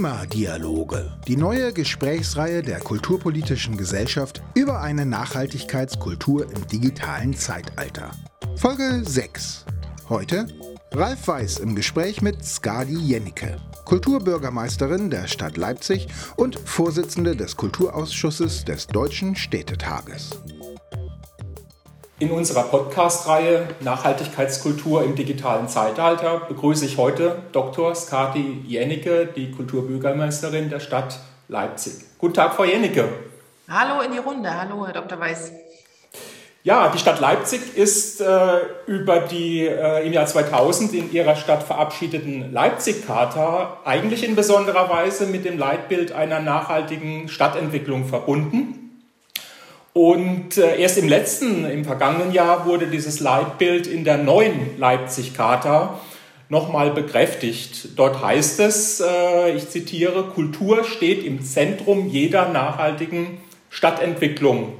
Klimadialoge, die neue Gesprächsreihe der Kulturpolitischen Gesellschaft über eine Nachhaltigkeitskultur im digitalen Zeitalter. Folge 6. Heute Ralf Weiß im Gespräch mit Skadi Jennecke, Kulturbürgermeisterin der Stadt Leipzig und Vorsitzende des Kulturausschusses des Deutschen Städtetages. In unserer Podcast-Reihe Nachhaltigkeitskultur im digitalen Zeitalter begrüße ich heute Dr. Skati Jennecke, die Kulturbürgermeisterin der Stadt Leipzig. Guten Tag, Frau Jennecke. Hallo in die Runde. Hallo, Herr Dr. Weiß. Ja, die Stadt Leipzig ist äh, über die äh, im Jahr 2000 in ihrer Stadt verabschiedeten Leipzig-Charta eigentlich in besonderer Weise mit dem Leitbild einer nachhaltigen Stadtentwicklung verbunden. Und äh, erst im letzten, im vergangenen Jahr wurde dieses Leitbild in der neuen Leipzig-Charta nochmal bekräftigt. Dort heißt es, äh, ich zitiere, Kultur steht im Zentrum jeder nachhaltigen Stadtentwicklung.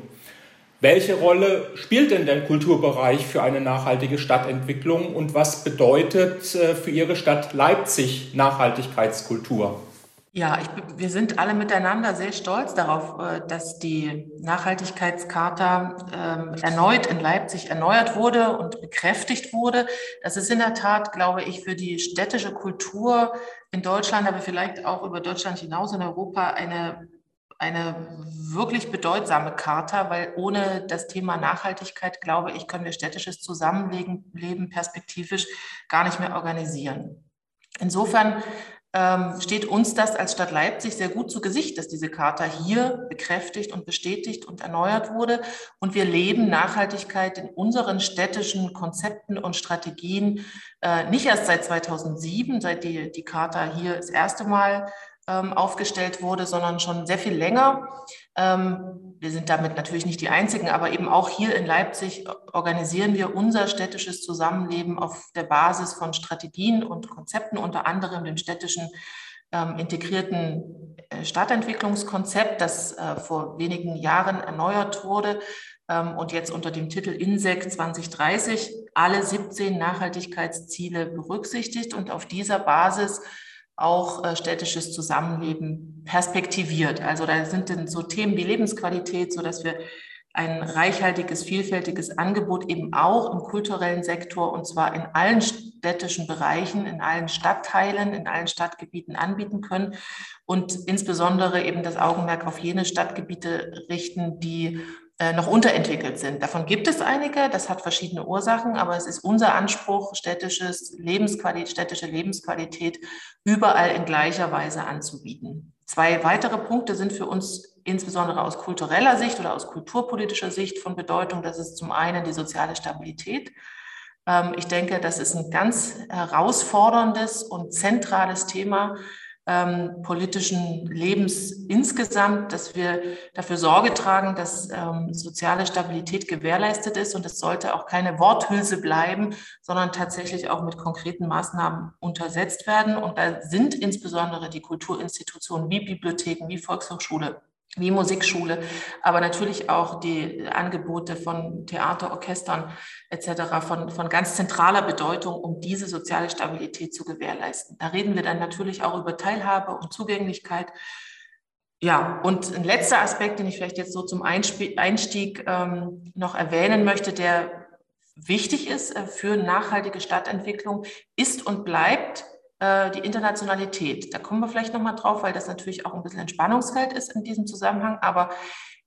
Welche Rolle spielt denn der Kulturbereich für eine nachhaltige Stadtentwicklung und was bedeutet äh, für Ihre Stadt Leipzig Nachhaltigkeitskultur? Ja, ich, wir sind alle miteinander sehr stolz darauf, äh, dass die Nachhaltigkeitscharta ähm, erneut in Leipzig erneuert wurde und bekräftigt wurde. Das ist in der Tat, glaube ich, für die städtische Kultur in Deutschland, aber vielleicht auch über Deutschland hinaus in Europa eine eine wirklich bedeutsame Charta, weil ohne das Thema Nachhaltigkeit, glaube ich, können wir städtisches Zusammenleben perspektivisch gar nicht mehr organisieren. Insofern ähm, steht uns das als Stadt Leipzig sehr gut zu Gesicht, dass diese Charta hier bekräftigt und bestätigt und erneuert wurde. Und wir leben Nachhaltigkeit in unseren städtischen Konzepten und Strategien äh, nicht erst seit 2007, seit die, die Charta hier das erste Mal aufgestellt wurde, sondern schon sehr viel länger. Ähm, wir sind damit natürlich nicht die Einzigen, aber eben auch hier in Leipzig organisieren wir unser städtisches Zusammenleben auf der Basis von Strategien und Konzepten, unter anderem dem städtischen ähm, integrierten äh, Stadtentwicklungskonzept, das äh, vor wenigen Jahren erneuert wurde ähm, und jetzt unter dem Titel INSEC 2030 alle 17 Nachhaltigkeitsziele berücksichtigt und auf dieser Basis auch äh, städtisches Zusammenleben perspektiviert. Also da sind dann so Themen wie Lebensqualität, so dass wir ein reichhaltiges, vielfältiges Angebot eben auch im kulturellen Sektor und zwar in allen städtischen Bereichen, in allen Stadtteilen, in allen Stadtgebieten anbieten können und insbesondere eben das Augenmerk auf jene Stadtgebiete richten, die noch unterentwickelt sind. Davon gibt es einige, das hat verschiedene Ursachen, aber es ist unser Anspruch, städtisches Lebensqualität, städtische Lebensqualität überall in gleicher Weise anzubieten. Zwei weitere Punkte sind für uns insbesondere aus kultureller Sicht oder aus kulturpolitischer Sicht von Bedeutung. Das ist zum einen die soziale Stabilität. Ähm, ich denke, das ist ein ganz herausforderndes und zentrales Thema ähm, politischen Lebens insgesamt, dass wir dafür Sorge tragen, dass ähm, soziale Stabilität gewährleistet ist. Und es sollte auch keine Worthülse bleiben, sondern tatsächlich auch mit konkreten Maßnahmen untersetzt werden. Und da sind insbesondere die Kulturinstitutionen wie Bibliotheken, wie Volkshochschule, wie Musikschule, aber natürlich auch die Angebote von Theater, Orchestern etc. Von, von ganz zentraler Bedeutung, um diese soziale Stabilität zu gewährleisten. Da reden wir dann natürlich auch über Teilhabe und Zugänglichkeit. Ja, und ein letzter Aspekt, den ich vielleicht jetzt so zum Einstieg ähm, noch erwähnen möchte, der wichtig ist äh, für nachhaltige Stadtentwicklung, ist und bleibt äh, die Internationalität. Da kommen wir vielleicht nochmal drauf, weil das natürlich auch ein bisschen ein Spannungsfeld ist in diesem Zusammenhang. Aber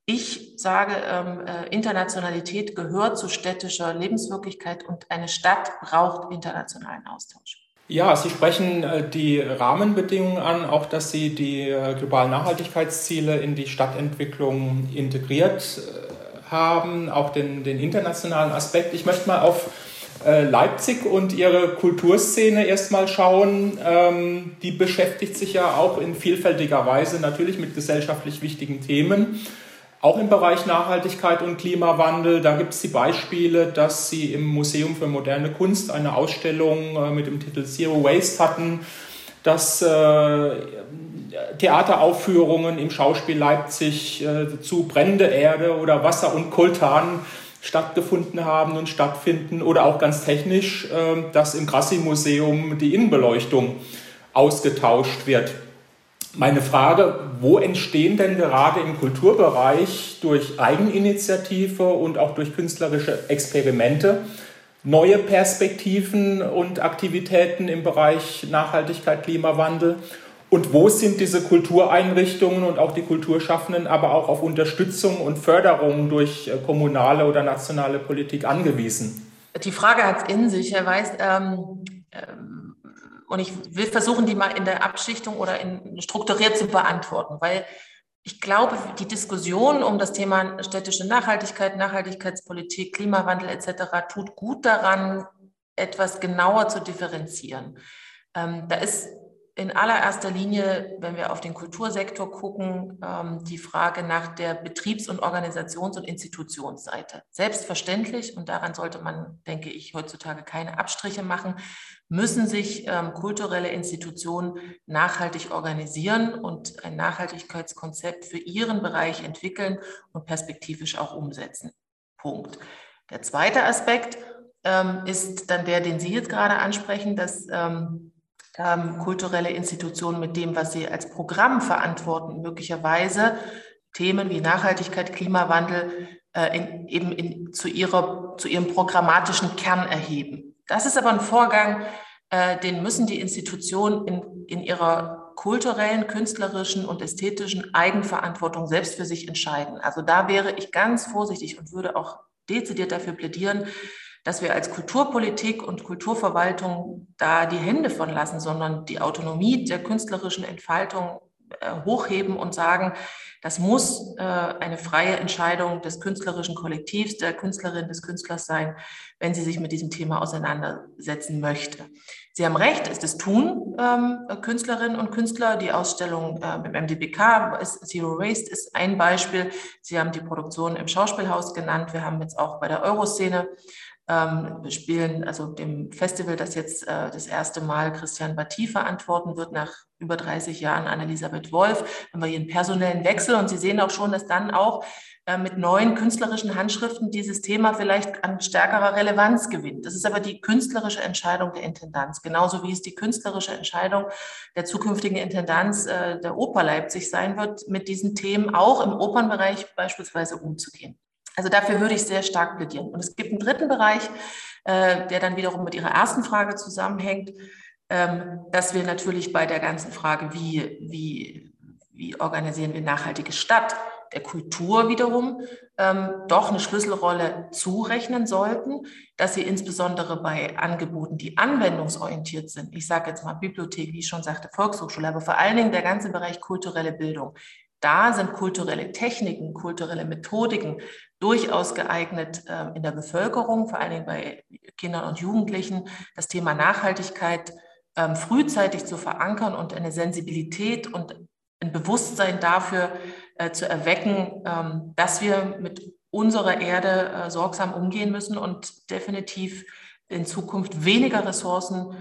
ich sage, ähm, äh, Internationalität gehört zu städtischer Lebenswirklichkeit und eine Stadt braucht internationalen Austausch. Ja, Sie sprechen äh, die Rahmenbedingungen an, auch dass Sie die globalen Nachhaltigkeitsziele in die Stadtentwicklung integriert haben, auch den, den internationalen Aspekt. Ich möchte mal auf äh, Leipzig und ihre Kulturszene erstmal schauen. Ähm, die beschäftigt sich ja auch in vielfältiger Weise natürlich mit gesellschaftlich wichtigen Themen. Auch im Bereich Nachhaltigkeit und Klimawandel, da gibt es die Beispiele, dass sie im Museum für moderne Kunst eine Ausstellung äh, mit dem Titel Zero Waste hatten, dass äh, Theateraufführungen im Schauspiel Leipzig äh, zu Brennende Erde oder Wasser und Koltan stattgefunden haben und stattfinden oder auch ganz technisch, ähm, dass im Grassi-Museum die Innenbeleuchtung ausgetauscht wird. Meine Frage, wo entstehen denn gerade im Kulturbereich durch Eigeninitiative und auch durch künstlerische Experimente neue Perspektiven und Aktivitäten im Bereich Nachhaltigkeit, Klimawandel? Und wo sind diese Kultureinrichtungen und auch die Kulturschaffenden aber auch auf Unterstützung und Förderung durch äh, kommunale oder nationale Politik angewiesen? Die Frage hat es in sich, Herr Weiß. Ähm, ähm, und ich will versuchen, die mal in der Abschichtung oder in, strukturiert zu beantworten, weil ich glaube, die Diskussion um das Thema städtische Nachhaltigkeit, Nachhaltigkeitspolitik, Klimawandel etc. tut gut daran, etwas genauer zu differenzieren. Ähm, da ist in allererster Linie, wenn wir auf den Kultursektor gucken, ähm, die Frage nach der Betriebs- und Organisations- und Institutionsseite. Selbstverständlich, und daran sollte man, denke ich, heutzutage keine Abstriche machen, müssen sich ähm, kulturelle Institutionen nachhaltig organisieren und ein Nachhaltigkeitskonzept für ihren Bereich entwickeln und perspektivisch auch umsetzen. Punkt. Der zweite Aspekt ähm, ist dann der, den Sie jetzt gerade ansprechen, dass ähm, kulturelle Institutionen mit dem, was sie als Programm verantworten, möglicherweise Themen wie Nachhaltigkeit, Klimawandel äh, in, eben in, zu, ihrer, zu ihrem programmatischen Kern erheben. Das ist aber ein Vorgang, äh, den müssen die Institutionen in, in ihrer kulturellen, künstlerischen und ästhetischen Eigenverantwortung selbst für sich entscheiden. Also da wäre ich ganz vorsichtig und würde auch dezidiert dafür plädieren, dass wir als Kulturpolitik und Kulturverwaltung da die Hände von lassen, sondern die Autonomie der künstlerischen Entfaltung äh, hochheben und sagen, das muss äh, eine freie Entscheidung des künstlerischen Kollektivs, der Künstlerin, des Künstlers sein, wenn sie sich mit diesem Thema auseinandersetzen möchte. Sie haben recht, ist es tun, ähm, Künstlerinnen und Künstler. Die Ausstellung äh, im MDBK ist Zero Waste ist ein Beispiel. Sie haben die Produktion im Schauspielhaus genannt. Wir haben jetzt auch bei der Euroszene ähm, spielen, also dem Festival, das jetzt äh, das erste Mal Christian Batti verantworten wird, nach über 30 Jahren Anne-Elisabeth Wolf, haben wir hier einen personellen Wechsel und Sie sehen auch schon, dass dann auch äh, mit neuen künstlerischen Handschriften dieses Thema vielleicht an stärkerer Relevanz gewinnt. Das ist aber die künstlerische Entscheidung der Intendanz, genauso wie es die künstlerische Entscheidung der zukünftigen Intendanz äh, der Oper Leipzig sein wird, mit diesen Themen auch im Opernbereich beispielsweise umzugehen. Also dafür würde ich sehr stark plädieren. Und es gibt einen dritten Bereich, äh, der dann wiederum mit Ihrer ersten Frage zusammenhängt, ähm, dass wir natürlich bei der ganzen Frage, wie, wie, wie organisieren wir nachhaltige Stadt, der Kultur wiederum ähm, doch eine Schlüsselrolle zurechnen sollten, dass sie insbesondere bei Angeboten, die anwendungsorientiert sind, ich sage jetzt mal Bibliothek, wie ich schon sagte, Volkshochschule, aber vor allen Dingen der ganze Bereich kulturelle Bildung, da sind kulturelle Techniken, kulturelle Methodiken durchaus geeignet äh, in der Bevölkerung, vor allen Dingen bei Kindern und Jugendlichen, das Thema Nachhaltigkeit ähm, frühzeitig zu verankern und eine Sensibilität und ein Bewusstsein dafür äh, zu erwecken, ähm, dass wir mit unserer Erde äh, sorgsam umgehen müssen und definitiv in Zukunft weniger Ressourcen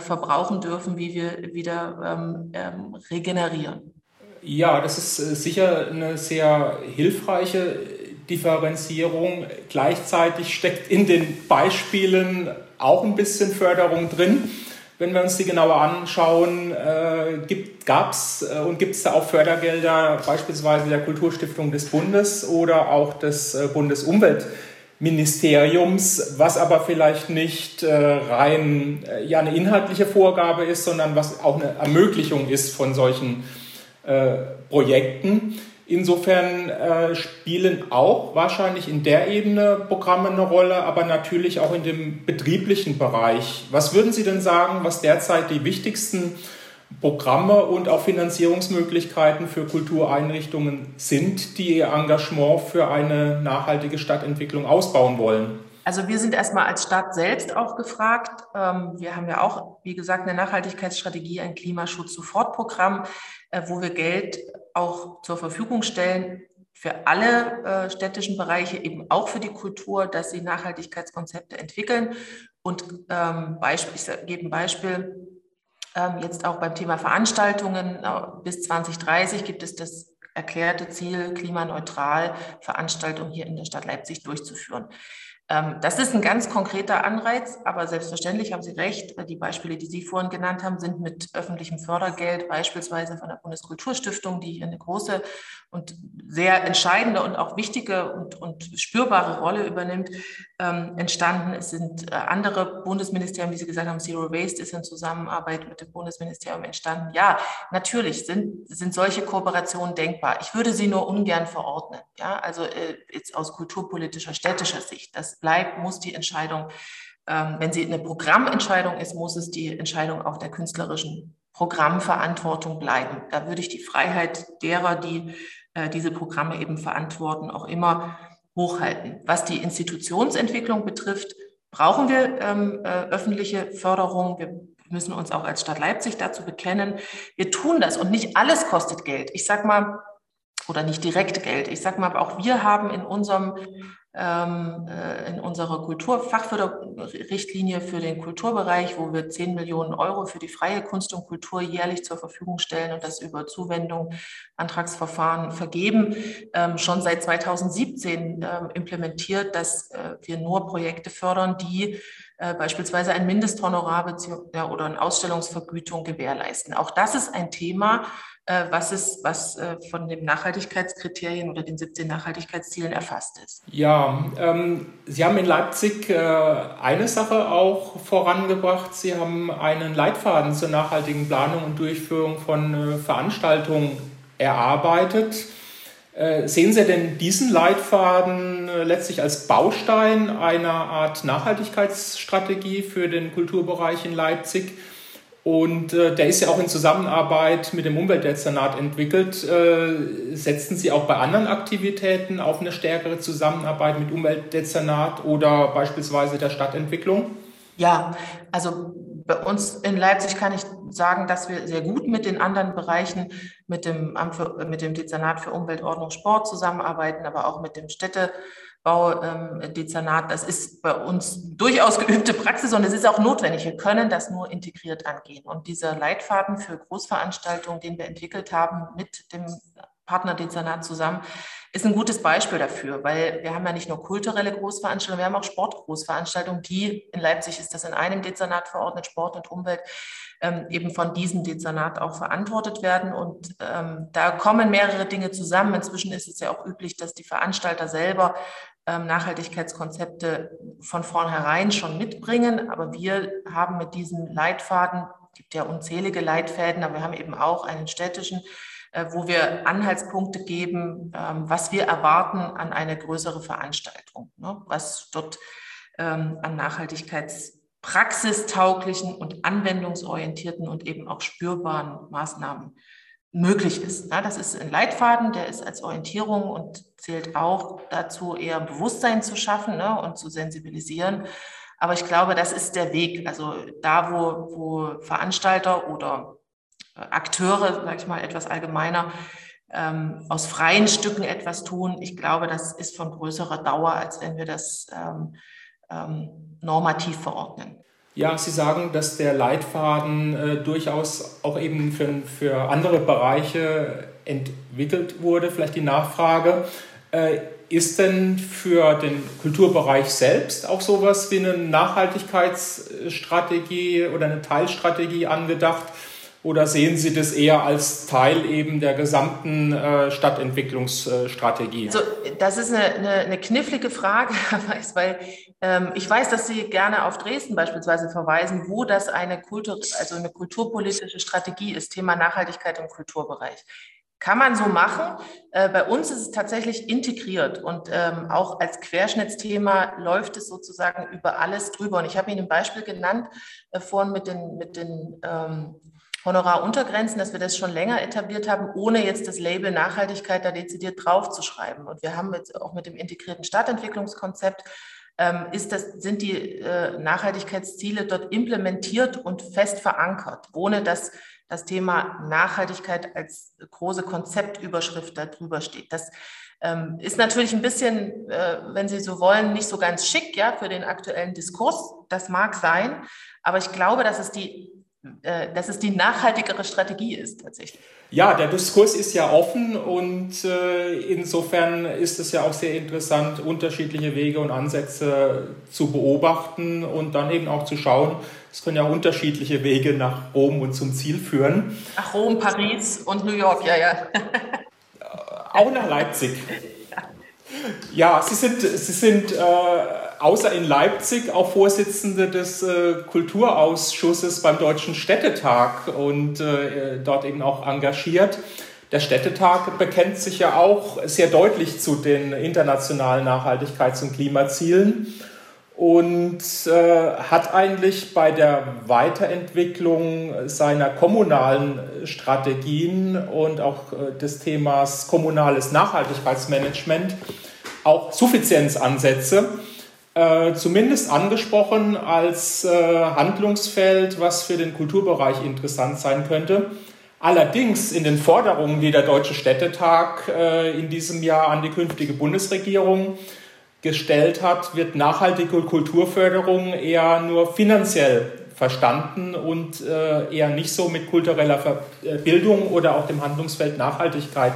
verbrauchen dürfen, wie wir wieder ähm, regenerieren. Ja, das ist äh, sicher eine sehr hilfreiche Differenzierung. Gleichzeitig steckt in den Beispielen auch ein bisschen Förderung drin. Wenn wir uns die genauer anschauen, äh, gab es äh, und gibt es da auch Fördergelder, beispielsweise der Kulturstiftung des Bundes oder auch des äh, Bundesumweltministeriums, was aber vielleicht nicht äh, rein äh, ja, eine inhaltliche Vorgabe ist, sondern was auch eine Ermöglichung ist von solchen äh, Projekten. Insofern äh, spielen auch wahrscheinlich in der Ebene Programme eine Rolle, aber natürlich auch in dem betrieblichen Bereich. Was würden Sie denn sagen, was derzeit die wichtigsten Programme und auch Finanzierungsmöglichkeiten für Kultureinrichtungen sind, die ihr Engagement für eine nachhaltige Stadtentwicklung ausbauen wollen? Also wir sind erstmal als Stadt selbst auch gefragt. Ähm, wir haben ja auch, wie gesagt, eine Nachhaltigkeitsstrategie, ein Klimaschutz-Sofortprogramm, äh, wo wir Geld auch zur Verfügung stellen für alle äh, städtischen Bereiche, eben auch für die Kultur, dass sie Nachhaltigkeitskonzepte entwickeln. Und ähm, Beispiel, ich gebe ein Beispiel, ähm, jetzt auch beim Thema Veranstaltungen, bis 2030 gibt es das erklärte Ziel, klimaneutral Veranstaltungen hier in der Stadt Leipzig durchzuführen. Ähm, das ist ein ganz konkreter Anreiz, aber selbstverständlich haben Sie recht. Die Beispiele, die Sie vorhin genannt haben, sind mit öffentlichem Fördergeld, beispielsweise von der Bundeskulturstiftung, die hier eine große und sehr entscheidende und auch wichtige und, und spürbare Rolle übernimmt, ähm, entstanden. Es sind äh, andere Bundesministerien, wie Sie gesagt haben, Zero Waste ist in Zusammenarbeit mit dem Bundesministerium entstanden. Ja, natürlich sind, sind solche Kooperationen denkbar. Ich würde sie nur ungern verordnen. Ja, also äh, jetzt aus kulturpolitischer, städtischer Sicht. Das bleibt, muss die Entscheidung, ähm, wenn sie eine Programmentscheidung ist, muss es die Entscheidung auch der künstlerischen Programmverantwortung bleiben. Da würde ich die Freiheit derer, die äh, diese Programme eben verantworten, auch immer hochhalten. Was die Institutionsentwicklung betrifft, brauchen wir ähm, äh, öffentliche Förderung. Wir müssen uns auch als Stadt Leipzig dazu bekennen. Wir tun das und nicht alles kostet Geld. Ich sage mal, oder nicht direkt Geld. Ich sage mal, aber auch wir haben in unserem in unserer Kulturfachförderrichtlinie für den Kulturbereich, wo wir 10 Millionen Euro für die freie Kunst und Kultur jährlich zur Verfügung stellen und das über Zuwendung, Antragsverfahren vergeben, ähm, schon seit 2017 ähm, implementiert, dass äh, wir nur Projekte fördern, die äh, beispielsweise ein Mindesthonorar oder eine Ausstellungsvergütung gewährleisten. Auch das ist ein Thema, äh, was ist, was äh, von den Nachhaltigkeitskriterien oder den 17 Nachhaltigkeitszielen erfasst ist. Ja, ähm, Sie haben in Leipzig äh, eine Sache auch vorangebracht. Sie haben einen Leitfaden zur nachhaltigen Planung und Durchführung von äh, Veranstaltungen erarbeitet. Äh, sehen Sie denn diesen Leitfaden äh, letztlich als Baustein einer Art Nachhaltigkeitsstrategie für den Kulturbereich in Leipzig? Und äh, der ist ja auch in Zusammenarbeit mit dem Umweltdezernat entwickelt. Äh, setzen Sie auch bei anderen Aktivitäten auf eine stärkere Zusammenarbeit mit Umweltdezernat oder beispielsweise der Stadtentwicklung? Ja, also bei uns in Leipzig kann ich sagen, dass wir sehr gut mit den anderen Bereichen, mit dem, Amt für, mit dem Dezernat für Umwelt, Ordnung, Sport zusammenarbeiten, aber auch mit dem Städte Baudezernat. Das ist bei uns durchaus geübte Praxis und es ist auch notwendig. Wir können das nur integriert angehen. Und dieser Leitfaden für Großveranstaltungen, den wir entwickelt haben mit dem Partnerdezernat zusammen, ist ein gutes Beispiel dafür, weil wir haben ja nicht nur kulturelle Großveranstaltungen, wir haben auch Sportgroßveranstaltungen, die in Leipzig ist das in einem Dezernat verordnet, Sport und Umwelt, ähm, eben von diesem Dezernat auch verantwortet werden. Und ähm, da kommen mehrere Dinge zusammen. Inzwischen ist es ja auch üblich, dass die Veranstalter selber ähm, Nachhaltigkeitskonzepte von vornherein schon mitbringen. Aber wir haben mit diesem Leitfaden, gibt ja unzählige Leitfäden, aber wir haben eben auch einen städtischen, äh, wo wir Anhaltspunkte geben, ähm, was wir erwarten an eine größere Veranstaltung, ne? was dort ähm, an Nachhaltigkeitspraxistauglichen und anwendungsorientierten und eben auch spürbaren Maßnahmen möglich ist. Das ist ein Leitfaden, der ist als Orientierung und zählt auch dazu, eher Bewusstsein zu schaffen ne, und zu sensibilisieren. Aber ich glaube, das ist der Weg. Also da, wo, wo Veranstalter oder äh, Akteure, sage ich mal etwas allgemeiner, ähm, aus freien Stücken etwas tun, ich glaube, das ist von größerer Dauer, als wenn wir das ähm, ähm, normativ verordnen. Ja, Sie sagen, dass der Leitfaden äh, durchaus auch eben für, für andere Bereiche entwickelt wurde. Vielleicht die Nachfrage, äh, ist denn für den Kulturbereich selbst auch sowas wie eine Nachhaltigkeitsstrategie oder eine Teilstrategie angedacht? Oder sehen Sie das eher als Teil eben der gesamten äh, Stadtentwicklungsstrategie? Also, das ist eine, eine, eine knifflige Frage, weil ich weiß, dass Sie gerne auf Dresden beispielsweise verweisen, wo das eine, Kultur, also eine kulturpolitische Strategie ist, Thema Nachhaltigkeit im Kulturbereich. Kann man so machen. Äh, bei uns ist es tatsächlich integriert und ähm, auch als Querschnittsthema läuft es sozusagen über alles drüber. Und ich habe Ihnen ein Beispiel genannt äh, vorhin mit den, mit den ähm, Honoraruntergrenzen, dass wir das schon länger etabliert haben, ohne jetzt das Label Nachhaltigkeit da dezidiert draufzuschreiben. Und wir haben jetzt auch mit dem integrierten Stadtentwicklungskonzept ähm, ist das, sind die äh, Nachhaltigkeitsziele dort implementiert und fest verankert, ohne dass das Thema Nachhaltigkeit als große Konzeptüberschrift darüber steht. Das ähm, ist natürlich ein bisschen, äh, wenn Sie so wollen, nicht so ganz schick ja, für den aktuellen Diskurs. Das mag sein, aber ich glaube, dass es die äh, dass es die nachhaltigere Strategie ist tatsächlich. Ja, der Diskurs ist ja offen und äh, insofern ist es ja auch sehr interessant, unterschiedliche Wege und Ansätze zu beobachten und dann eben auch zu schauen, es können ja unterschiedliche Wege nach Rom und zum Ziel führen. Nach Rom, Paris und New York, ja, ja. auch nach Leipzig. Ja, Sie sind, Sie sind äh, außer in Leipzig auch Vorsitzende des äh, Kulturausschusses beim Deutschen Städtetag und äh, dort eben auch engagiert. Der Städtetag bekennt sich ja auch sehr deutlich zu den internationalen Nachhaltigkeits- und Klimazielen und äh, hat eigentlich bei der Weiterentwicklung seiner kommunalen Strategien und auch des Themas kommunales Nachhaltigkeitsmanagement auch Suffizienzansätze äh, zumindest angesprochen als äh, Handlungsfeld, was für den Kulturbereich interessant sein könnte. Allerdings in den Forderungen, die der Deutsche Städtetag äh, in diesem Jahr an die künftige Bundesregierung gestellt hat, wird nachhaltige Kulturförderung eher nur finanziell verstanden und äh, eher nicht so mit kultureller äh, Bildung oder auch dem Handlungsfeld Nachhaltigkeit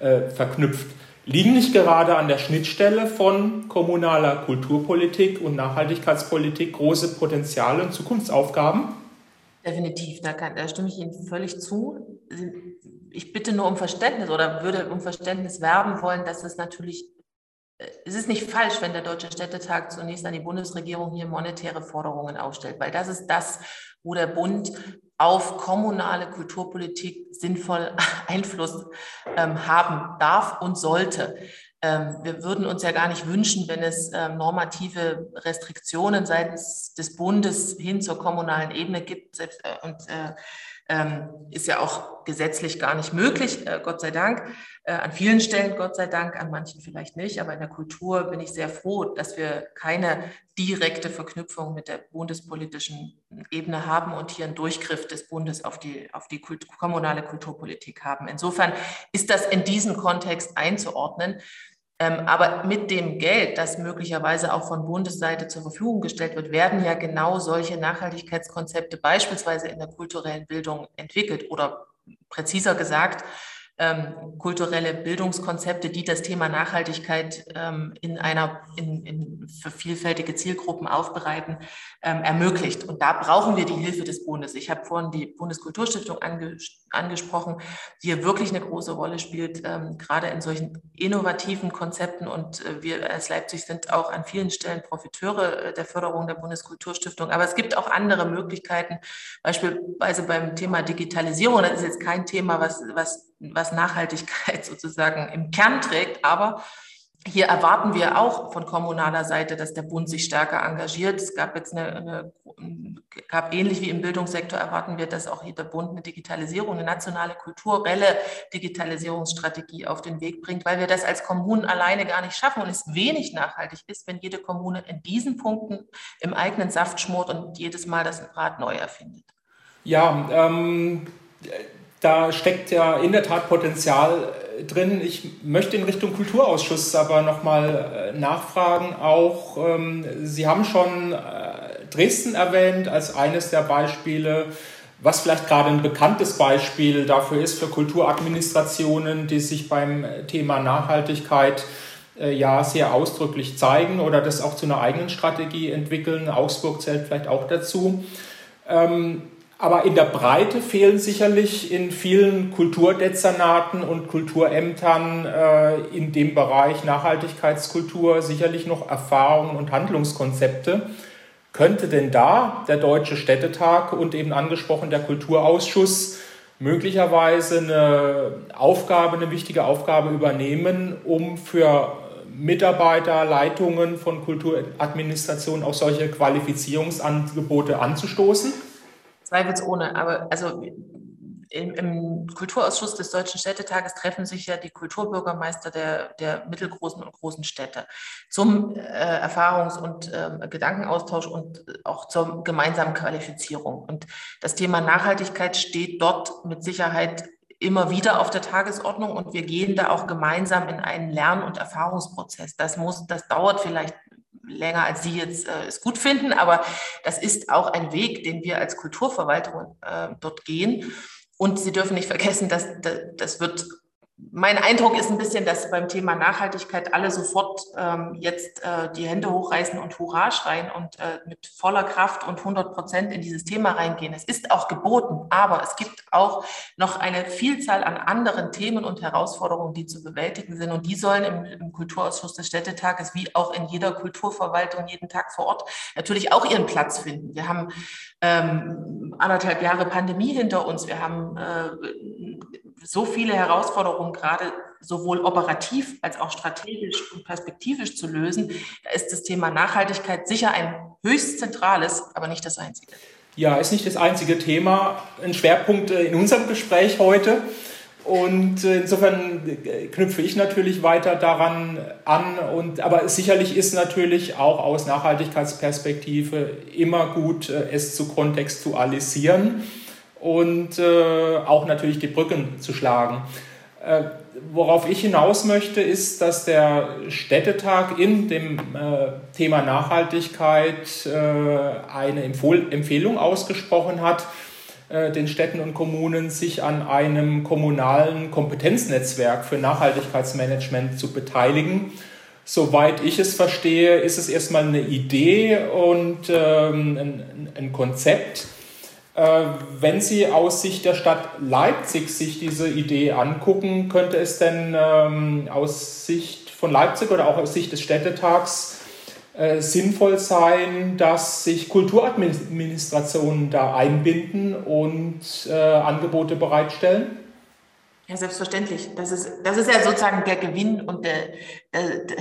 äh, verknüpft. Liegen nicht gerade an der Schnittstelle von kommunaler Kulturpolitik und Nachhaltigkeitspolitik große Potenziale und Zukunftsaufgaben? Definitiv, da, kann, da stimme ich Ihnen völlig zu. Ich bitte nur um Verständnis oder würde um Verständnis werben wollen, dass es natürlich es ist nicht falsch, wenn der Deutsche Städtetag zunächst an die Bundesregierung hier monetäre Forderungen aufstellt, weil das ist das, wo der Bund auf kommunale Kulturpolitik sinnvoll Einfluss ähm, haben darf und sollte. Ähm, wir würden uns ja gar nicht wünschen, wenn es ähm, normative Restriktionen seitens des Bundes hin zur kommunalen Ebene gibt. Selbst, äh, und äh, ähm, ist ja auch gesetzlich gar nicht möglich, äh, Gott sei Dank. Äh, an vielen Stellen, Gott sei Dank, an manchen vielleicht nicht. Aber in der Kultur bin ich sehr froh, dass wir keine direkte Verknüpfung mit der bundespolitischen Ebene haben und hier einen Durchgriff des Bundes auf die, auf die Kult kommunale Kulturpolitik haben. Insofern ist das in diesen Kontext einzuordnen. Ähm, aber mit dem Geld, das möglicherweise auch von Bundesseite zur Verfügung gestellt wird, werden ja genau solche Nachhaltigkeitskonzepte beispielsweise in der kulturellen Bildung entwickelt oder präziser gesagt, ähm, kulturelle Bildungskonzepte, die das Thema Nachhaltigkeit ähm, in einer in, in für vielfältige Zielgruppen aufbereiten, ähm, ermöglicht. Und da brauchen wir die Hilfe des Bundes. Ich habe vorhin die Bundeskulturstiftung ange, angesprochen, die hier wirklich eine große Rolle spielt, ähm, gerade in solchen innovativen Konzepten. Und äh, wir als Leipzig sind auch an vielen Stellen Profiteure äh, der Förderung der Bundeskulturstiftung. Aber es gibt auch andere Möglichkeiten, beispielsweise beim Thema Digitalisierung. Das ist jetzt kein Thema, was, was was Nachhaltigkeit sozusagen im Kern trägt. Aber hier erwarten wir auch von kommunaler Seite, dass der Bund sich stärker engagiert. Es gab jetzt eine, eine gab ähnlich wie im Bildungssektor erwarten wir, dass auch der Bund eine Digitalisierung, eine nationale kulturelle Digitalisierungsstrategie auf den Weg bringt, weil wir das als Kommunen alleine gar nicht schaffen und es wenig nachhaltig ist, wenn jede Kommune in diesen Punkten im eigenen Saft schmort und jedes Mal das Rad neu erfindet. Ja, ähm, da steckt ja in der Tat Potenzial äh, drin. Ich möchte in Richtung Kulturausschuss aber nochmal äh, nachfragen. Auch ähm, Sie haben schon äh, Dresden erwähnt als eines der Beispiele, was vielleicht gerade ein bekanntes Beispiel dafür ist für Kulturadministrationen, die sich beim Thema Nachhaltigkeit ja sehr ausdrücklich zeigen oder das auch zu einer eigenen Strategie entwickeln. Augsburg zählt vielleicht auch dazu. Ähm, aber in der Breite fehlen sicherlich in vielen Kulturdezernaten und Kulturämtern äh, in dem Bereich Nachhaltigkeitskultur sicherlich noch Erfahrungen und Handlungskonzepte. Könnte denn da der Deutsche Städtetag und eben angesprochen der Kulturausschuss möglicherweise eine Aufgabe, eine wichtige Aufgabe übernehmen, um für Mitarbeiter, Leitungen von Kulturadministrationen auch solche Qualifizierungsangebote anzustoßen? Zweifelsohne. Aber also im, im, Kulturausschuss des Deutschen Städtetages treffen sich ja die Kulturbürgermeister der, der mittelgroßen und großen Städte zum äh, Erfahrungs- und äh, Gedankenaustausch und auch zur gemeinsamen Qualifizierung. Und das Thema Nachhaltigkeit steht dort mit Sicherheit immer wieder auf der Tagesordnung und wir gehen da auch gemeinsam in einen Lern- und Erfahrungsprozess. Das muss, das dauert vielleicht länger als Sie jetzt äh, es gut finden, aber das ist auch ein Weg, den wir als Kulturverwaltung äh, dort gehen. Und Sie dürfen nicht vergessen, dass das wird mein Eindruck ist ein bisschen, dass beim Thema Nachhaltigkeit alle sofort ähm, jetzt äh, die Hände hochreißen und Hurra schreien und äh, mit voller Kraft und 100 Prozent in dieses Thema reingehen. Es ist auch geboten, aber es gibt auch noch eine Vielzahl an anderen Themen und Herausforderungen, die zu bewältigen sind. Und die sollen im, im Kulturausschuss des Städtetages wie auch in jeder Kulturverwaltung jeden Tag vor Ort natürlich auch ihren Platz finden. Wir haben ähm, anderthalb Jahre Pandemie hinter uns. Wir haben äh, so viele Herausforderungen gerade sowohl operativ als auch strategisch und perspektivisch zu lösen, da ist das Thema Nachhaltigkeit sicher ein höchst zentrales, aber nicht das einzige. Ja, ist nicht das einzige Thema. Ein Schwerpunkt äh, in unserem Gespräch heute. Und äh, insofern äh, knüpfe ich natürlich weiter daran an. Und, aber sicherlich ist natürlich auch aus Nachhaltigkeitsperspektive immer gut, es zu kontextualisieren und äh, auch natürlich die Brücken zu schlagen. Äh, worauf ich hinaus möchte, ist, dass der Städtetag in dem äh, Thema Nachhaltigkeit eine Empfehlung ausgesprochen hat, den Städten und Kommunen sich an einem kommunalen Kompetenznetzwerk für Nachhaltigkeitsmanagement zu beteiligen. Soweit ich es verstehe, ist es erstmal eine Idee und ähm, ein, ein Konzept wenn Sie aus Sicht der Stadt Leipzig sich diese Idee angucken, könnte es denn ähm, aus Sicht von Leipzig oder auch aus Sicht des Städtetags äh, sinnvoll sein, dass sich Kulturadministrationen da einbinden und äh, Angebote bereitstellen? Ja, selbstverständlich. Das ist, das ist ja sozusagen der Gewinn und der, der, der,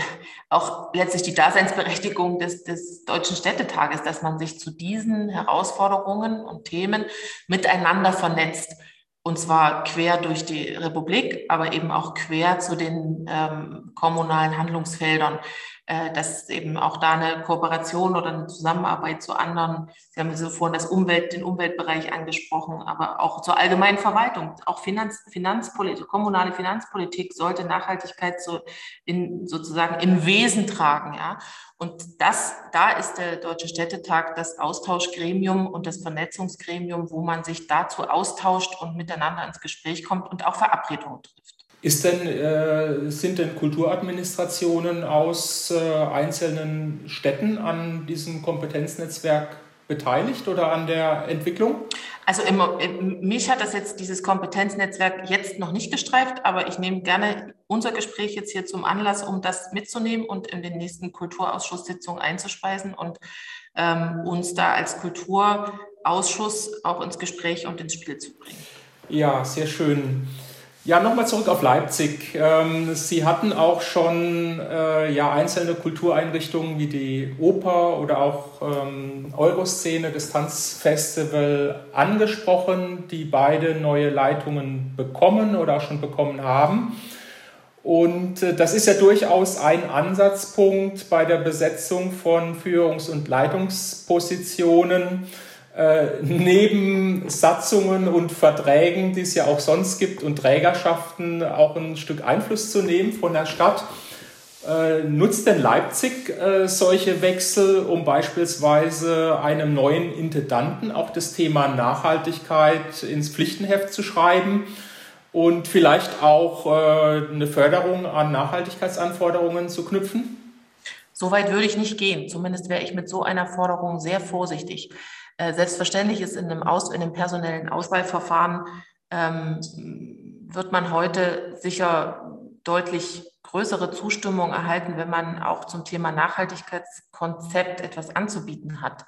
auch letztlich die Daseinsberechtigung des, des Deutschen Städtetages, dass man sich zu diesen Herausforderungen und Themen miteinander vernetzt. Und zwar quer durch die Republik, aber eben auch quer zu den ähm, kommunalen Handlungsfeldern. Äh, dass eben auch da eine Kooperation oder eine Zusammenarbeit zu anderen, Sie haben so vorhin das Umwelt, den Umweltbereich angesprochen, aber auch zur allgemeinen Verwaltung, auch Finanz, Finanzpolitik, kommunale Finanzpolitik sollte Nachhaltigkeit so in, sozusagen im Wesen tragen, ja. Und das, da ist der Deutsche Städtetag das Austauschgremium und das Vernetzungsgremium, wo man sich dazu austauscht und miteinander ins Gespräch kommt und auch Verabredungen trifft. Ist denn, äh, sind denn Kulturadministrationen aus äh, einzelnen Städten an diesem Kompetenznetzwerk beteiligt oder an der Entwicklung? Also im, mich hat das jetzt dieses Kompetenznetzwerk jetzt noch nicht gestreift, aber ich nehme gerne unser Gespräch jetzt hier zum Anlass, um das mitzunehmen und in den nächsten Kulturausschusssitzungen einzuspeisen und ähm, uns da als Kulturausschuss auch ins Gespräch und ins Spiel zu bringen. Ja, sehr schön. Ja, nochmal zurück auf Leipzig. Ähm, Sie hatten auch schon äh, ja, einzelne Kultureinrichtungen wie die Oper oder auch ähm, Euroszene, das Tanzfestival angesprochen, die beide neue Leitungen bekommen oder auch schon bekommen haben. Und äh, das ist ja durchaus ein Ansatzpunkt bei der Besetzung von Führungs- und Leitungspositionen äh, neben Satzungen und Verträgen, die es ja auch sonst gibt, und Trägerschaften auch ein Stück Einfluss zu nehmen von der Stadt. Äh, nutzt denn Leipzig äh, solche Wechsel, um beispielsweise einem neuen Intendanten auch das Thema Nachhaltigkeit ins Pflichtenheft zu schreiben und vielleicht auch äh, eine Förderung an Nachhaltigkeitsanforderungen zu knüpfen? Soweit würde ich nicht gehen. Zumindest wäre ich mit so einer Forderung sehr vorsichtig. Äh, selbstverständlich ist in einem, Aus, in einem personellen Auswahlverfahren ähm, wird man heute sicher deutlich größere Zustimmung erhalten, wenn man auch zum Thema Nachhaltigkeitskonzept etwas anzubieten hat.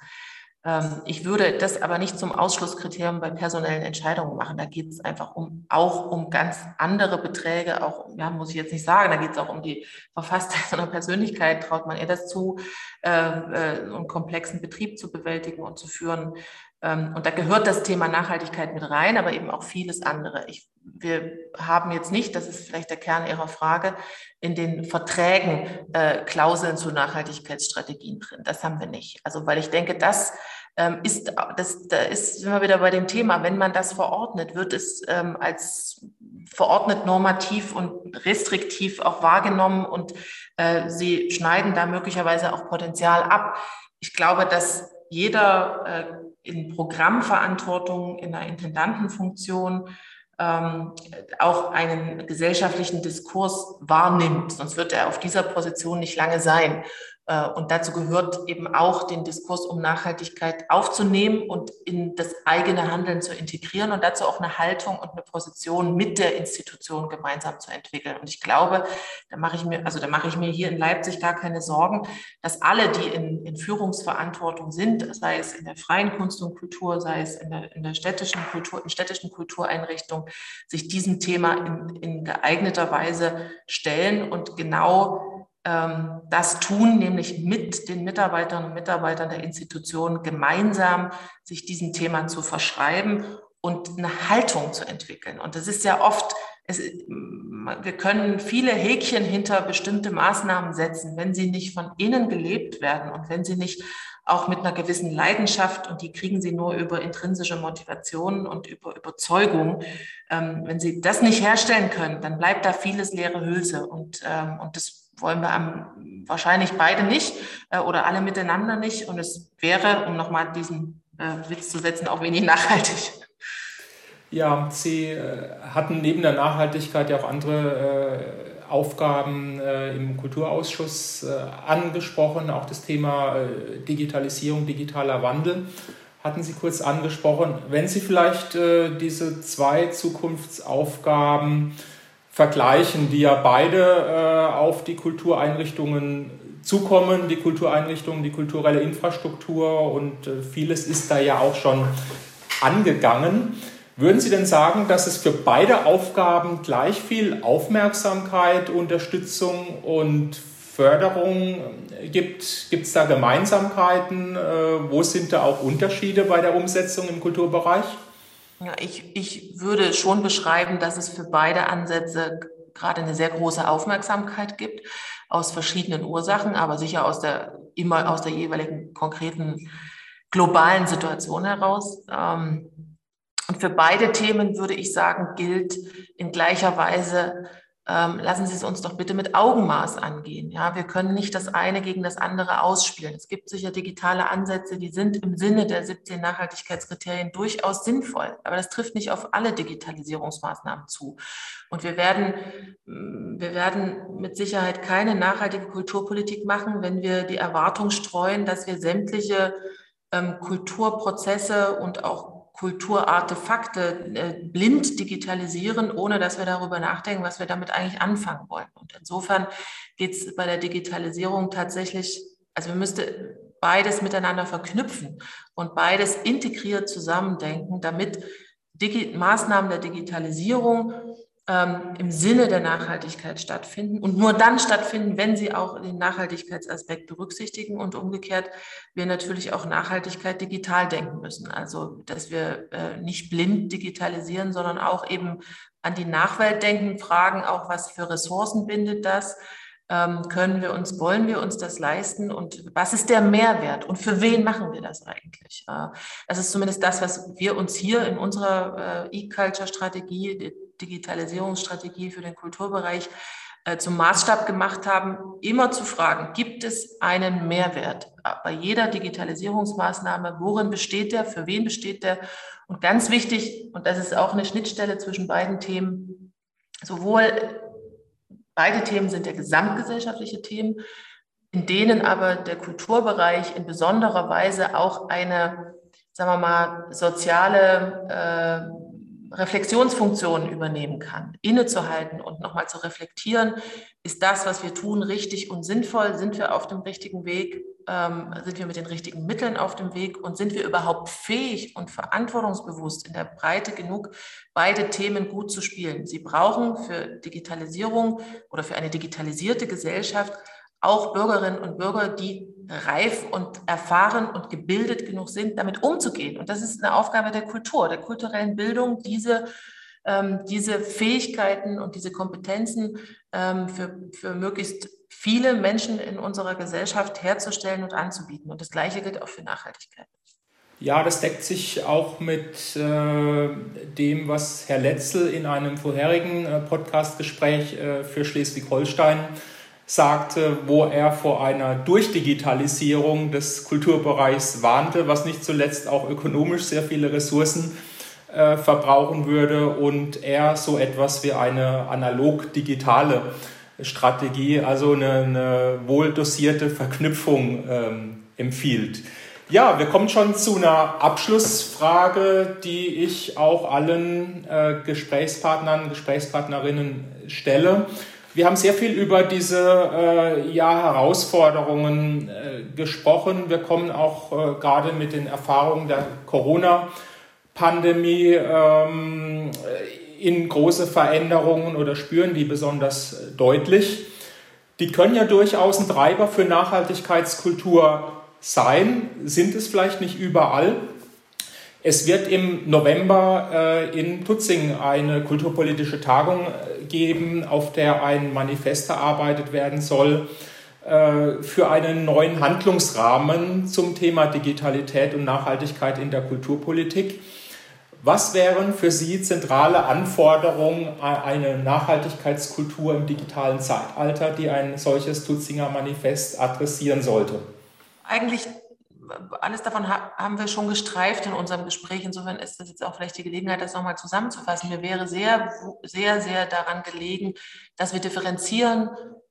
Ähm, ich würde das aber nicht zum Ausschlusskriterium bei personellen Entscheidungen machen. Da geht es einfach um, auch um ganz andere Beträge, auch, ja, muss ich jetzt nicht sagen, da geht es auch um die Verfasstheit einer Persönlichkeit. Traut man ihr das zu, äh, äh, einen komplexen Betrieb zu bewältigen und zu führen? Ähm, und da gehört das Thema Nachhaltigkeit mit rein, aber eben auch vieles andere. Ich, wir haben jetzt nicht, das ist vielleicht der Kern Ihrer Frage, in den Verträgen äh, Klauseln zu Nachhaltigkeitsstrategien drin. Das haben wir nicht. Also weil ich denke, das ähm, ist, das, da ist wir wieder bei dem Thema, wenn man das verordnet, wird es ähm, als verordnet normativ und restriktiv auch wahrgenommen und äh, sie schneiden da möglicherweise auch Potenzial ab. Ich glaube, dass jeder äh, in Programmverantwortung, in der Intendantenfunktion ähm, auch einen gesellschaftlichen Diskurs wahrnimmt. Sonst wird er auf dieser Position nicht lange sein. Äh, und dazu gehört eben auch, den Diskurs um Nachhaltigkeit aufzunehmen und in das eigene Handeln zu integrieren und dazu auch eine Haltung und eine Position mit der Institution gemeinsam zu entwickeln. Und ich glaube, da mache ich mir, also da mache ich mir hier in Leipzig gar keine Sorgen, dass alle, die in, in Führungsverantwortung sind, sei es in der freien Kunst und Kultur, sei es in der, in der städtischen Kultur, in städtischen Kultureinrichtungen, sich diesem Thema in, in geeigneter Weise stellen und genau das tun, nämlich mit den Mitarbeiterinnen und Mitarbeitern der Institution gemeinsam sich diesem Thema zu verschreiben und eine Haltung zu entwickeln. Und das ist ja oft, es, wir können viele Häkchen hinter bestimmte Maßnahmen setzen, wenn sie nicht von innen gelebt werden und wenn sie nicht auch mit einer gewissen Leidenschaft und die kriegen sie nur über intrinsische Motivation und über Überzeugung. Ähm, wenn sie das nicht herstellen können, dann bleibt da vieles leere Hülse und, ähm, und das wollen wir am, wahrscheinlich beide nicht äh, oder alle miteinander nicht. Und es wäre, um nochmal diesen äh, Witz zu setzen, auch wenig nachhaltig. Ja, Sie äh, hatten neben der Nachhaltigkeit ja auch andere äh, Aufgaben äh, im Kulturausschuss äh, angesprochen, auch das Thema Digitalisierung, digitaler Wandel hatten Sie kurz angesprochen. Wenn Sie vielleicht diese zwei Zukunftsaufgaben vergleichen, die ja beide äh, auf die Kultureinrichtungen zukommen, die Kultureinrichtungen, die kulturelle Infrastruktur und äh, vieles ist da ja auch schon angegangen. Würden Sie denn sagen, dass es für beide Aufgaben gleich viel Aufmerksamkeit, Unterstützung und Förderung gibt? Gibt es da Gemeinsamkeiten? Äh, wo sind da auch Unterschiede bei der Umsetzung im Kulturbereich? Ja, ich, ich würde schon beschreiben, dass es für beide Ansätze gerade eine sehr große Aufmerksamkeit gibt, aus verschiedenen Ursachen, aber sicher aus der, immer aus der jeweiligen konkreten globalen Situation heraus. Ähm, und für beide Themen würde ich sagen, gilt in gleicher Weise ähm, lassen Sie es uns doch bitte mit Augenmaß angehen. Ja, wir können nicht das eine gegen das andere ausspielen. Es gibt sicher digitale Ansätze, die sind im Sinne der 17 Nachhaltigkeitskriterien durchaus sinnvoll. Aber das trifft nicht auf alle Digitalisierungsmaßnahmen zu. Und wir werden, mm, wir werden mit Sicherheit keine nachhaltige Kulturpolitik machen, wenn wir die Erwartung streuen, dass wir sämtliche ähm, Kulturprozesse und auch Kulturartefakte äh, blind digitalisieren, ohne dass wir darüber nachdenken, was wir damit eigentlich anfangen wollen. Und insofern geht es bei der Digitalisierung tatsächlich, also wir müssten beides miteinander verknüpfen und beides integriert zusammendenken, damit Digi Maßnahmen der Digitalisierung ähm, im Sinne der Nachhaltigkeit stattfinden und nur dann stattfinden, wenn sie auch den Nachhaltigkeitsaspekt berücksichtigen und umgekehrt wir natürlich auch Nachhaltigkeit digital denken müssen. Also, dass wir äh, nicht blind digitalisieren, sondern auch eben an die Nachwelt denken, fragen auch, was für Ressourcen bindet das? Ähm, können wir uns, wollen wir uns das leisten und was ist der Mehrwert und für wen machen wir das eigentlich? Äh, das ist zumindest das, was wir uns hier in unserer äh, E-Culture-Strategie, Digitalisierungsstrategie für den Kulturbereich äh, zum Maßstab gemacht haben, immer zu fragen, gibt es einen Mehrwert bei jeder Digitalisierungsmaßnahme? Worin besteht der? Für wen besteht der? Und ganz wichtig, und das ist auch eine Schnittstelle zwischen beiden Themen, sowohl beide Themen sind ja gesamtgesellschaftliche Themen, in denen aber der Kulturbereich in besonderer Weise auch eine, sagen wir mal, soziale äh, Reflexionsfunktionen übernehmen kann, innezuhalten und nochmal zu reflektieren, ist das, was wir tun, richtig und sinnvoll? Sind wir auf dem richtigen Weg? Ähm, sind wir mit den richtigen Mitteln auf dem Weg? Und sind wir überhaupt fähig und verantwortungsbewusst in der Breite genug, beide Themen gut zu spielen? Sie brauchen für Digitalisierung oder für eine digitalisierte Gesellschaft auch Bürgerinnen und Bürger, die reif und erfahren und gebildet genug sind, damit umzugehen. Und das ist eine Aufgabe der Kultur, der kulturellen Bildung, diese, ähm, diese Fähigkeiten und diese Kompetenzen ähm, für, für möglichst viele Menschen in unserer Gesellschaft herzustellen und anzubieten. Und das Gleiche gilt auch für Nachhaltigkeit. Ja, das deckt sich auch mit äh, dem, was Herr Letzel in einem vorherigen äh, Podcastgespräch äh, für Schleswig-Holstein sagte, wo er vor einer Durchdigitalisierung des Kulturbereichs warnte, was nicht zuletzt auch ökonomisch sehr viele Ressourcen äh, verbrauchen würde und er so etwas wie eine analog-digitale Strategie, also eine, eine wohl dosierte Verknüpfung ähm, empfiehlt. Ja, wir kommen schon zu einer Abschlussfrage, die ich auch allen äh, Gesprächspartnern, Gesprächspartnerinnen stelle. Wir haben sehr viel über diese äh, ja, Herausforderungen äh, gesprochen. Wir kommen auch äh, gerade mit den Erfahrungen der Corona-Pandemie ähm, in große Veränderungen oder spüren die besonders deutlich. Die können ja durchaus ein Treiber für Nachhaltigkeitskultur sein, sind es vielleicht nicht überall. Es wird im November äh, in Tutzing eine kulturpolitische Tagung äh, geben, auf der ein Manifest erarbeitet werden soll äh, für einen neuen Handlungsrahmen zum Thema Digitalität und Nachhaltigkeit in der Kulturpolitik. Was wären für Sie zentrale Anforderungen an eine Nachhaltigkeitskultur im digitalen Zeitalter, die ein solches Tutzinger Manifest adressieren sollte? Eigentlich alles davon haben wir schon gestreift in unserem Gespräch. Insofern ist das jetzt auch vielleicht die Gelegenheit, das nochmal zusammenzufassen. Mir wäre sehr, sehr, sehr daran gelegen, dass wir differenzieren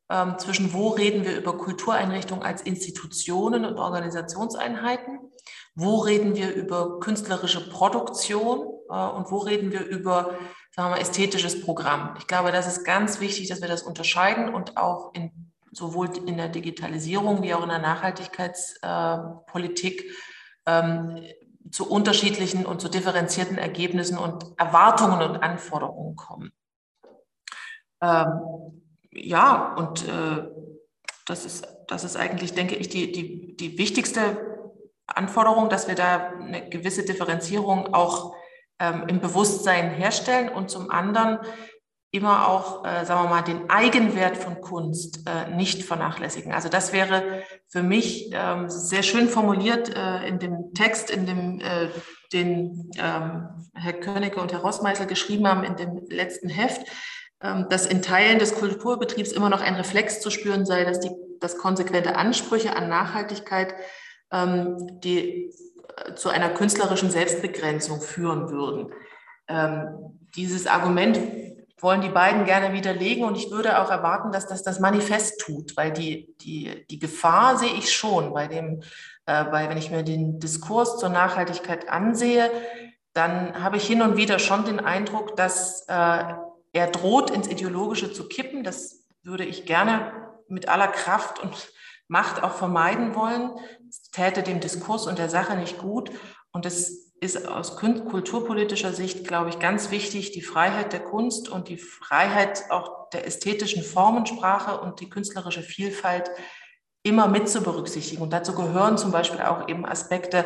ähm, zwischen, wo reden wir über Kultureinrichtungen als Institutionen und Organisationseinheiten, wo reden wir über künstlerische Produktion äh, und wo reden wir über sagen wir ästhetisches Programm. Ich glaube, das ist ganz wichtig, dass wir das unterscheiden und auch in sowohl in der Digitalisierung wie auch in der Nachhaltigkeitspolitik ähm, zu unterschiedlichen und zu differenzierten Ergebnissen und Erwartungen und Anforderungen kommen. Ähm, ja, und äh, das, ist, das ist eigentlich, denke ich, die, die, die wichtigste Anforderung, dass wir da eine gewisse Differenzierung auch ähm, im Bewusstsein herstellen und zum anderen immer auch, äh, sagen wir mal, den Eigenwert von Kunst äh, nicht vernachlässigen. Also das wäre für mich ähm, sehr schön formuliert äh, in dem Text, in dem äh, den ähm, Herr Königke und Herr Rossmeißel geschrieben haben in dem letzten Heft, ähm, dass in Teilen des Kulturbetriebs immer noch ein Reflex zu spüren sei, dass die dass konsequente Ansprüche an Nachhaltigkeit ähm, die äh, zu einer künstlerischen Selbstbegrenzung führen würden. Ähm, dieses Argument wollen die beiden gerne widerlegen und ich würde auch erwarten, dass das das Manifest tut, weil die, die, die Gefahr sehe ich schon bei dem, äh, bei, wenn ich mir den Diskurs zur Nachhaltigkeit ansehe, dann habe ich hin und wieder schon den Eindruck, dass äh, er droht, ins Ideologische zu kippen. Das würde ich gerne mit aller Kraft und Macht auch vermeiden wollen. Es täte dem Diskurs und der Sache nicht gut. Und es ist aus kulturpolitischer Sicht, glaube ich, ganz wichtig, die Freiheit der Kunst und die Freiheit auch der ästhetischen Formensprache und die künstlerische Vielfalt immer mit zu berücksichtigen. Und dazu gehören zum Beispiel auch eben Aspekte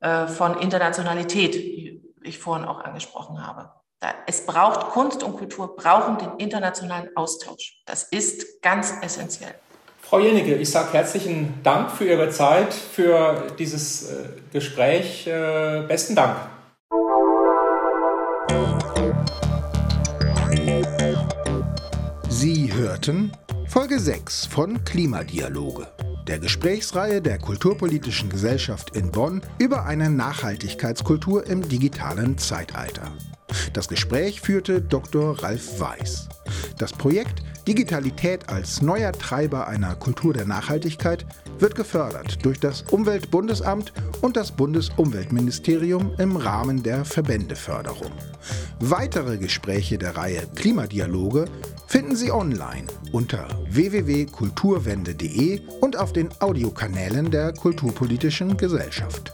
äh, von Internationalität, die ich vorhin auch angesprochen habe. Es braucht Kunst und Kultur, brauchen den internationalen Austausch. Das ist ganz essentiell. Frau Jenige, ich sage herzlichen Dank für Ihre Zeit, für dieses äh, Gespräch. Äh, besten Dank. Sie hörten Folge 6 von Klimadialoge, der Gesprächsreihe der Kulturpolitischen Gesellschaft in Bonn über eine Nachhaltigkeitskultur im digitalen Zeitalter. Das Gespräch führte Dr. Ralf Weiß. Das Projekt Digitalität als neuer Treiber einer Kultur der Nachhaltigkeit wird gefördert durch das Umweltbundesamt und das Bundesumweltministerium im Rahmen der Verbändeförderung. Weitere Gespräche der Reihe Klimadialoge finden Sie online unter www.kulturwende.de und auf den Audiokanälen der Kulturpolitischen Gesellschaft.